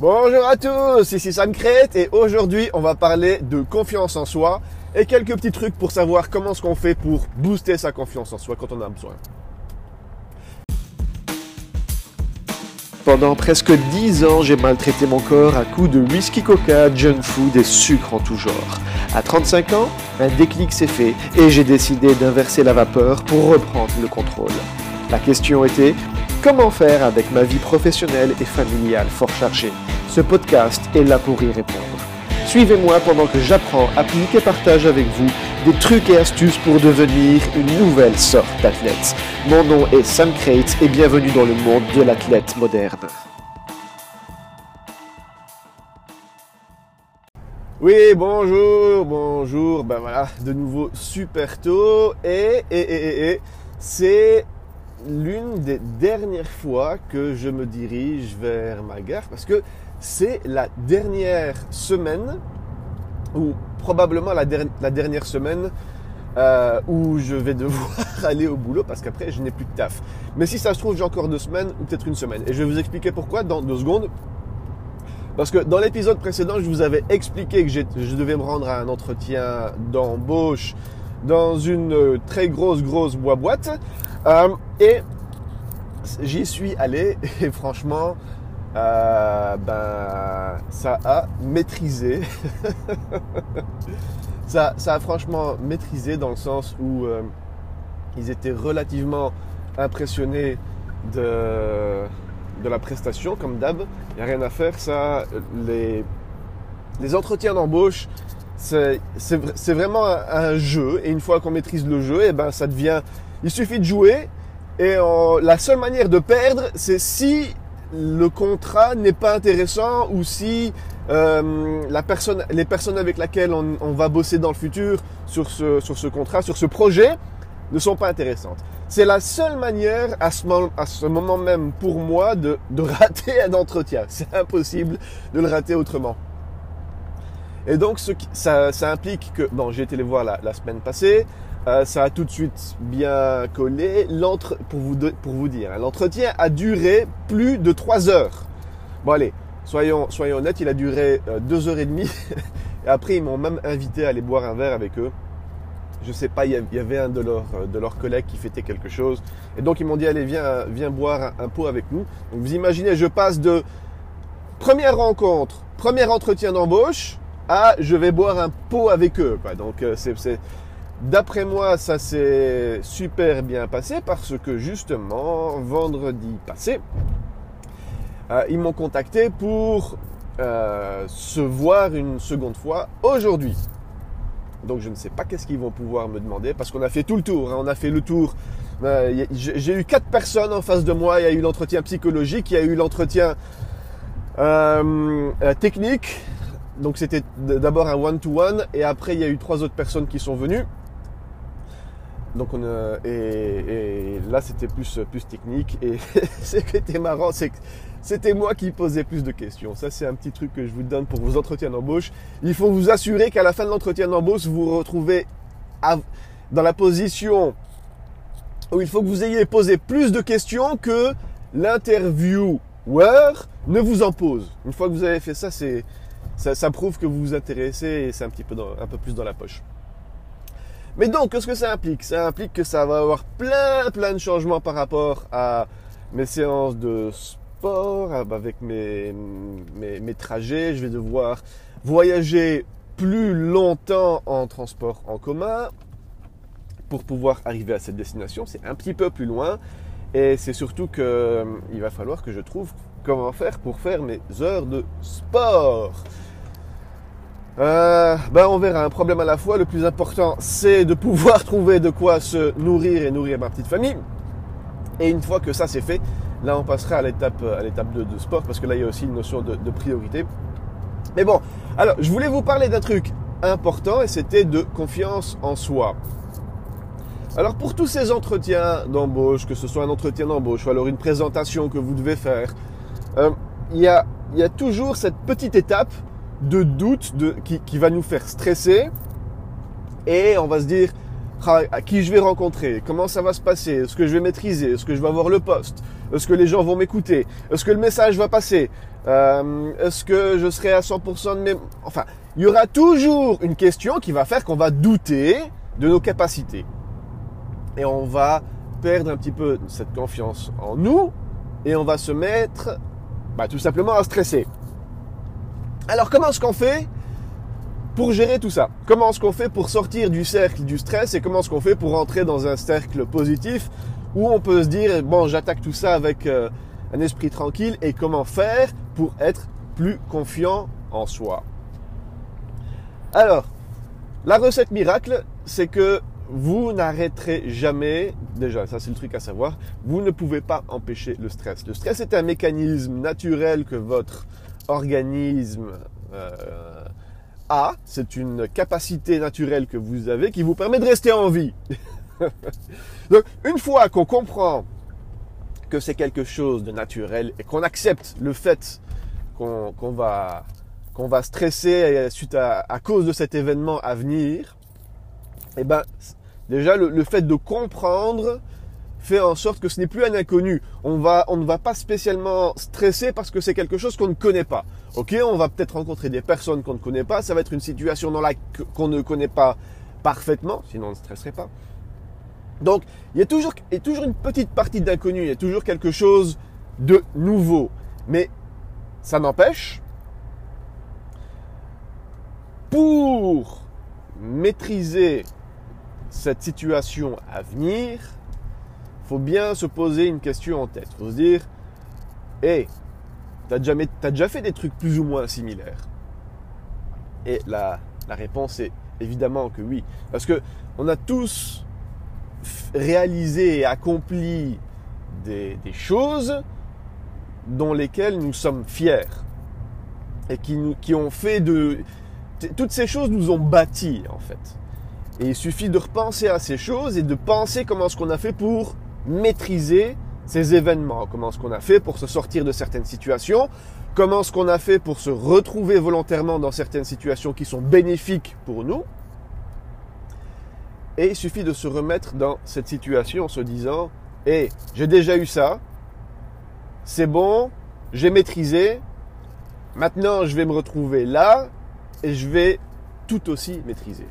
Bonjour à tous, ici Sam Crête et aujourd'hui on va parler de confiance en soi et quelques petits trucs pour savoir comment ce qu'on fait pour booster sa confiance en soi quand on a besoin. Pendant presque 10 ans, j'ai maltraité mon corps à coups de whisky coca, junk food et sucre en tout genre. À 35 ans, un déclic s'est fait et j'ai décidé d'inverser la vapeur pour reprendre le contrôle. La question était comment faire avec ma vie professionnelle et familiale fort chargée ce podcast est là pour y répondre. Suivez-moi pendant que j'apprends, applique et partage avec vous des trucs et astuces pour devenir une nouvelle sorte d'athlète. Mon nom est Sam Crate et bienvenue dans le monde de l'athlète moderne. Oui, bonjour, bonjour, ben voilà, de nouveau super tôt et, et, et, et c'est l'une des dernières fois que je me dirige vers ma gare parce que c'est la dernière semaine, ou probablement la, dernière semaine, euh, où je vais devoir aller au boulot parce qu'après je n'ai plus de taf. Mais si ça se trouve, j'ai encore deux semaines ou peut-être une semaine. Et je vais vous expliquer pourquoi dans deux secondes. Parce que dans l'épisode précédent, je vous avais expliqué que je devais me rendre à un entretien d'embauche dans une très grosse, grosse boîte. Euh, et j'y suis allé et franchement, euh, ben, ça a maîtrisé. ça, ça, a franchement maîtrisé dans le sens où euh, ils étaient relativement impressionnés de, de la prestation, comme d'hab. Il n'y a rien à faire. Ça, les, les entretiens d'embauche, c'est vraiment un, jeu. Et une fois qu'on maîtrise le jeu, et eh ben, ça devient. Il suffit de jouer. Et la seule manière de perdre, c'est si le contrat n'est pas intéressant ou si euh, la personne, les personnes avec lesquelles on, va bosser dans le futur sur ce, sur ce contrat, sur ce projet, ne sont pas intéressantes. C'est la seule manière à ce, moment, à ce moment même pour moi de, de rater un entretien. C'est impossible de le rater autrement. Et donc ça, ça implique que, bon, j'ai été les voir la semaine passée, euh, ça a tout de suite bien collé. Pour vous, pour vous dire, hein, l'entretien a duré plus de 3 heures. Bon allez, soyons, soyons honnêtes, il a duré 2 euh, heures et demie. et après, ils m'ont même invité à aller boire un verre avec eux. Je sais pas, il y avait un de leurs, de leurs collègues qui fêtait quelque chose. Et donc, ils m'ont dit, allez, viens, viens boire un, pot avec nous. Donc, vous imaginez, je passe de première rencontre, premier entretien d'embauche, à je vais boire un pot avec eux. Donc, euh, c'est D'après moi, ça s'est super bien passé parce que justement, vendredi passé, euh, ils m'ont contacté pour euh, se voir une seconde fois aujourd'hui. Donc je ne sais pas qu'est-ce qu'ils vont pouvoir me demander parce qu'on a fait tout le tour. Hein. on a fait le tour. Euh, j'ai eu quatre personnes en face de moi. Il y a eu l'entretien psychologique, il y a eu l'entretien technique. Donc c'était d'abord un one-to-one et après il y a eu trois autres personnes qui sont venues. Donc on et, là c'était plus plus technique et ce qui était marrant c'était moi qui posais plus de questions. Ça c'est un petit truc que je vous donne pour vos entretiens d'embauche. Il faut vous assurer qu'à la fin de l'entretien d'embauche vous vous retrouvez dans la position où il faut que vous ayez posé plus de questions que l'intervieweur ne vous en pose. Une fois que vous avez fait ça, c'est ça, prouve que vous vous intéressez et c'est un petit peu un peu plus dans la poche. Mais donc, qu'est-ce que ça implique? Ça implique que ça va avoir plein, plein de changements par rapport à mes séances de sport, avec mes, mes, trajets. Je vais devoir voyager plus longtemps en transport en commun pour pouvoir arriver à cette destination. C'est un petit peu plus loin. Et c'est surtout qu'il euh, va falloir que je trouve comment faire pour faire mes heures de sport. Euh, ben on verra, un problème à la fois. Le plus important, c'est de pouvoir trouver de quoi se nourrir et nourrir ma petite famille. Et une fois que ça c'est fait, là on passera à l'étape à l'étape de, sport parce que là il y a aussi une notion de, priorité. Mais bon, alors je voulais vous parler d'un truc important et c'était de confiance en soi. Alors pour tous ces entretiens d'embauche, que ce soit un entretien d'embauche ou alors une présentation que vous devez faire, euh, il y, a, y a toujours cette petite étape de doute de, qui, qui, va nous faire stresser et on va se dire ah, à qui je vais rencontrer, comment ça va se passer, est-ce que je vais maîtriser, est-ce que je vais avoir le poste, est-ce que les gens vont m'écouter, est-ce que le message va passer, Euh, Est-ce que je serai à 100% de mes... Enfin, il y aura toujours une question qui va faire qu'on va douter de nos capacités. Et on va perdre un petit peu cette confiance en nous et on va se mettre bah, tout simplement à stresser. Alors comment est-ce qu'on fait pour gérer tout ça? Comment est-ce qu'on fait pour sortir du cercle du stress et comment est-ce qu'on fait pour entrer dans un cercle positif où on peut se dire bon j'attaque tout ça avec euh, un esprit tranquille et comment faire pour être plus confiant en soi? Alors, la recette miracle, c'est que vous n'arrêterez jamais, déjà ça c'est le truc à savoir, vous ne pouvez pas empêcher le stress. Le stress est un mécanisme naturel que votre organisme euh, a, c'est une capacité naturelle que vous avez qui vous permet de rester en vie. Donc une fois qu'on comprend que c'est quelque chose de naturel et qu'on accepte le fait qu'on va, qu'on va stresser suite à, à cause de cet événement à venir, eh ben, Déjà, le, fait de comprendre fait en sorte que ce n'est plus un inconnu. On, va, on ne va pas spécialement stresser parce que c'est quelque chose qu'on ne connaît pas. Ok, on va peut-être rencontrer des personnes qu'on ne connaît pas. Ça va être une situation dans laquelle qu'on ne connaît pas parfaitement, sinon on ne stresserait pas. Donc, il y a toujours, il y a toujours une petite partie d'inconnu. Il y a toujours quelque chose de nouveau. Mais ça n'empêche, pour maîtriser cette situation à venir, faut bien se poser une question en tête. Faut se dire, hé, t'as déjà, fait des trucs plus ou moins similaires? Et la, réponse est évidemment que oui. Parce que on a tous réalisé et accompli des, choses dont lesquelles nous sommes fiers et qui, nous, ont fait de... Toutes ces choses nous ont bâtis en fait. Et il suffit de repenser à ces choses et de penser comment ce qu'on a fait pour maîtriser ces événements, comment ce qu'on a fait pour se sortir de certaines situations, comment ce qu'on a fait pour se retrouver volontairement dans certaines situations qui sont bénéfiques pour nous? Et il suffit de se remettre dans cette situation en se disant, hé, j'ai déjà eu ça, c'est bon, j'ai maîtrisé, maintenant je vais me retrouver là et je vais tout aussi maîtriser.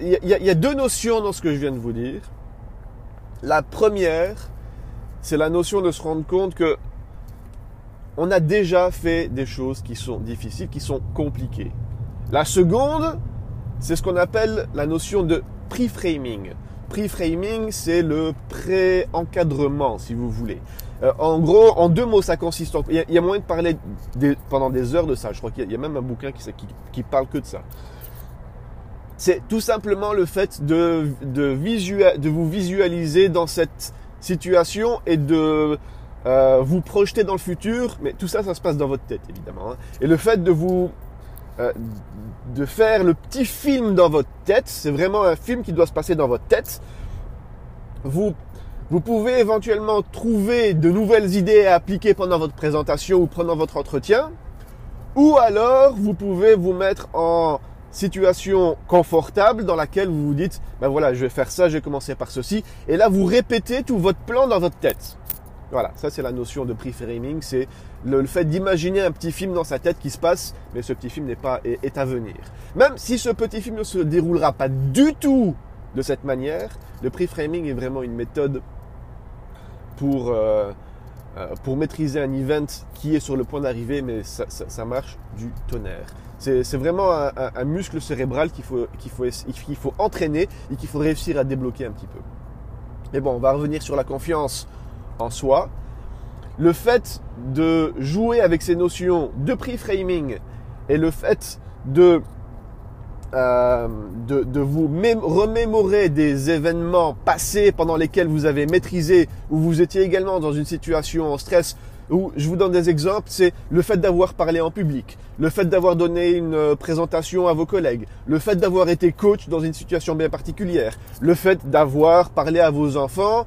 Il y, a deux notions dans ce que je viens de vous dire. La première, c'est la notion de se rendre compte que on a déjà fait des choses qui sont difficiles, qui sont compliquées. La seconde, c'est ce qu'on appelle la notion de pre-framing. Pre-framing, c'est le pré-encadrement, si vous voulez. Euh, en gros, en deux mots, ça consiste en... Il y, a, moyen de parler pendant des heures de ça. Je crois qu'il y, a même un bouquin qui, parle que de ça. C'est tout simplement le fait de, de, vous visualiser dans cette situation et de euh, vous projeter dans le futur. Mais tout ça, ça se passe dans votre tête, évidemment. Hein. Et le fait de vous... Euh, de faire le petit film dans votre tête, c'est vraiment un film qui doit se passer dans votre tête. Vous, vous pouvez éventuellement trouver de nouvelles idées à appliquer pendant votre présentation ou pendant votre entretien. Ou alors, vous pouvez vous mettre en situation confortable dans laquelle vous vous dites, ben voilà, je vais faire ça, je vais commencer par ceci. Et là, vous répétez tout votre plan dans votre tête. Voilà, ça c'est la notion de pre-framing, c'est le, fait d'imaginer un petit film dans sa tête qui se passe, mais ce petit film n'est pas est, à venir. Même si ce petit film ne se déroulera pas du tout de cette manière, le pre-framing est vraiment une méthode pour euh, euh, pour maîtriser un event qui est sur le point d'arriver, mais ça, ça marche du tonnerre. C'est vraiment un, muscle cérébral qu'il faut, faut, faut entraîner et qu'il faut réussir à débloquer un petit peu. Mais bon, on va revenir sur la confiance en soi. Le fait de jouer avec ces notions de pre-framing et le fait de, euh, de, de, vous remémorer des événements passés pendant lesquels vous avez maîtrisé, ou vous étiez également dans une situation en stress je vous donne des exemples, c'est le fait d'avoir parlé en public, le fait d'avoir donné une euh, présentation à vos collègues, le fait d'avoir été coach dans une situation bien particulière, le fait d'avoir parlé à vos enfants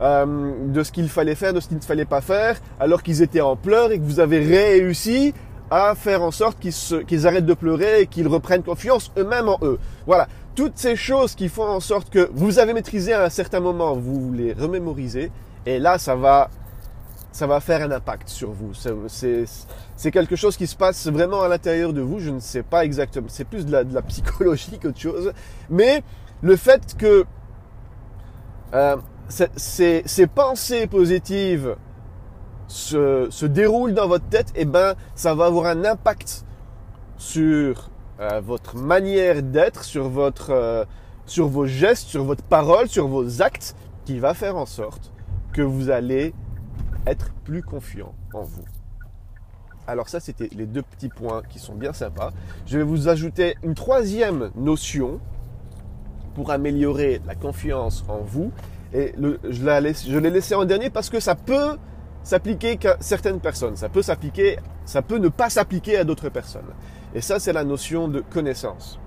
euh, de ce qu'il fallait faire, de ce qu'il ne fallait pas faire, alors qu'ils étaient en pleurs et que vous avez réussi à faire en sorte qu'ils arrêtent de pleurer et qu'ils reprennent confiance eux-mêmes en eux. Voilà. Toutes ces choses qui font en sorte que vous avez maîtrisé à un certain moment, vous les remémorisez. Et là, ça va ça va faire un impact sur vous. C'est quelque chose qui se passe vraiment à l'intérieur de vous. Je ne sais pas exactement. C'est plus de la, psychologie qu'autre chose. Mais le fait que euh, ces, pensées positives se, déroulent dans votre tête, eh ben, ça va avoir un impact sur euh, votre manière d'être, sur euh, sur vos gestes, sur votre parole, sur vos actes, qui va faire en sorte que vous allez être plus confiant en vous. Alors ça, c'était les deux petits points qui sont bien sympas. Je vais vous ajouter une troisième notion pour améliorer la confiance en vous. Et je l'ai laissé en dernier parce que ça peut s'appliquer qu'à certaines personnes. Ça peut s'appliquer, ça peut ne pas s'appliquer à d'autres personnes. Et ça, c'est la notion de connaissance.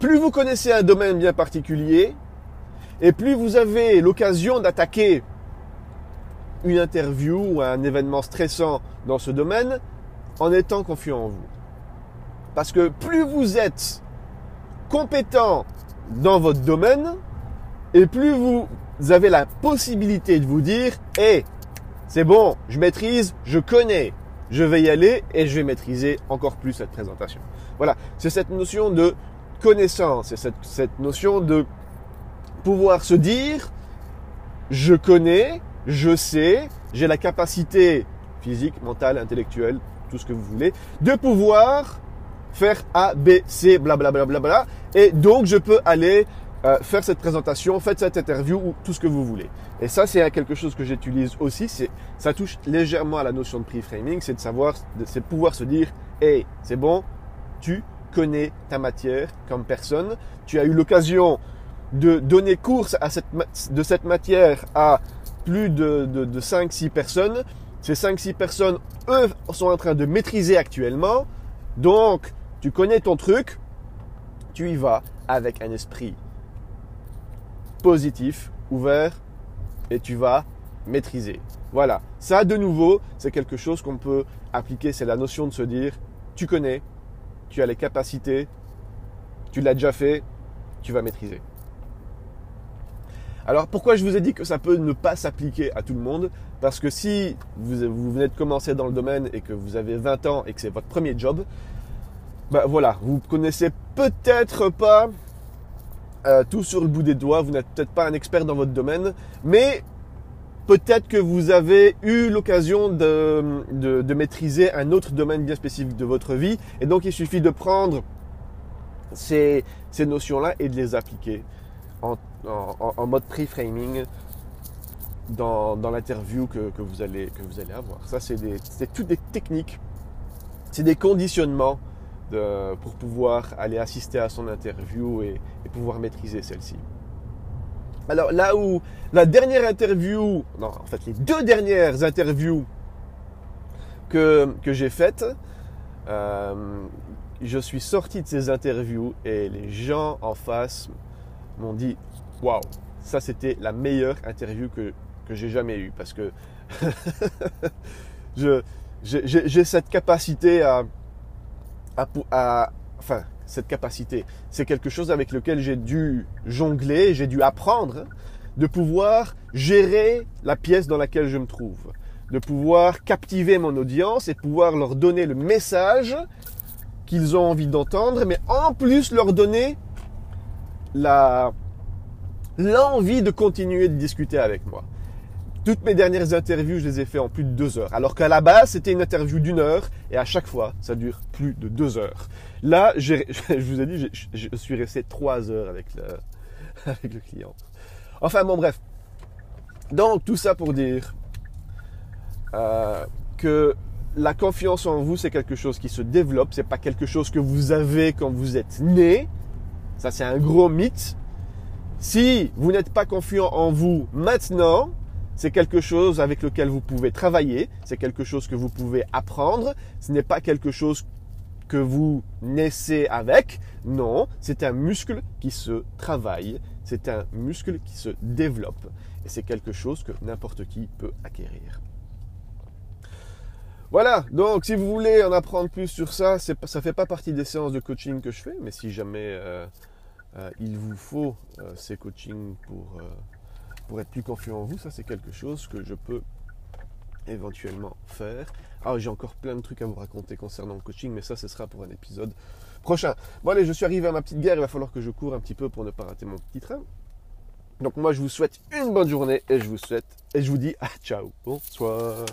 Plus vous connaissez un domaine bien particulier, et plus vous avez l'occasion d'attaquer une interview ou un événement stressant dans ce domaine en étant confiant en vous. Parce que plus vous êtes compétent dans votre domaine, et plus vous avez la possibilité de vous dire, hé, c'est bon, je maîtrise, je connais, je vais y aller et je vais maîtriser encore plus cette présentation. Voilà, c'est cette notion de connaissance, c'est cette, cette notion de pouvoir se dire, je connais, je sais, j'ai la capacité physique, mentale, intellectuelle, tout ce que vous voulez, de pouvoir faire A, B, C, blablabla, bla, bla, bla, et donc je peux aller euh, faire cette présentation, faire cette interview ou tout ce que vous voulez. Et ça, c'est quelque chose que j'utilise aussi. C'est, ça touche légèrement à la notion de pre-framing, c'est de savoir, c'est pouvoir se dire, hey, c'est bon, tu connais ta matière comme personne, tu as eu l'occasion de donner course à cette, de cette matière à plus de, de, de 5-6 personnes. Ces 5-6 personnes, eux, sont en train de maîtriser actuellement. Donc, tu connais ton truc, tu y vas avec un esprit positif, ouvert, et tu vas maîtriser. Voilà, ça de nouveau, c'est quelque chose qu'on peut appliquer, c'est la notion de se dire, tu connais, tu as les capacités, tu l'as déjà fait, tu vas maîtriser. Alors pourquoi je vous ai dit que ça peut ne pas s'appliquer à tout le monde? Parce que si vous, venez de commencer dans le domaine et que vous avez 20 ans et que c'est votre premier job, ben voilà, vous connaissez peut-être pas euh, tout sur le bout des doigts, vous n'êtes peut-être pas un expert dans votre domaine, mais peut-être que vous avez eu l'occasion de, de, maîtriser un autre domaine bien spécifique de votre vie, et donc il suffit de prendre ces, ces notions-là et de les appliquer en, en, mode pre-framing dans, l'interview que, vous allez, que vous allez avoir. Ça, c'est toutes des techniques, c'est des conditionnements pour pouvoir aller assister à son interview et, et pouvoir maîtriser celle-ci. Alors là où la dernière interview, non, en fait les deux dernières interviews que, que j'ai faites, euh, je suis sorti de ces interviews et les gens en face m'ont dit waouh, ça c'était la meilleure interview que, que j'ai jamais eue parce que j'ai cette capacité à, à, enfin cette capacité, c'est quelque chose avec lequel j'ai dû jongler, j'ai dû apprendre de pouvoir gérer la pièce dans laquelle je me trouve, de pouvoir captiver mon audience et pouvoir leur donner le message qu'ils ont envie d'entendre, mais en plus leur donner la, l'envie de continuer de discuter avec moi. Toutes mes dernières interviews, je les ai fait en plus de deux heures. Alors qu'à la base, c'était une interview d'une heure et à chaque fois, ça dure plus de deux heures. Là, je vous ai dit, je suis resté trois heures avec le, avec le client. Enfin bon, bref. Donc, tout ça pour dire euh, que la confiance en vous, c'est quelque chose qui se développe. C'est pas quelque chose que vous avez quand vous êtes né. Ça, c'est un gros mythe. Si vous n'êtes pas confiant en vous maintenant, c'est quelque chose avec lequel vous pouvez travailler, c'est quelque chose que vous pouvez apprendre, ce n'est pas quelque chose que vous naissez avec, non, c'est un muscle qui se travaille, c'est un muscle qui se développe et c'est quelque chose que n'importe qui peut acquérir. Voilà, donc si vous voulez en apprendre plus sur ça, ça ne fait pas partie des séances de coaching que je fais, mais si jamais euh, euh, il vous faut euh, ces coachings pour, pour être plus confiant en vous, ça c'est quelque chose que je peux éventuellement faire. Ah, j'ai encore plein de trucs à vous raconter concernant le coaching, mais ça, ce sera pour un épisode prochain. Bon, allez, je suis arrivé à ma petite guerre, il va falloir que je cours un petit peu pour ne pas rater mon petit train. Donc moi, je vous souhaite une bonne journée et je vous souhaite et je vous dis à ciao, bonsoir.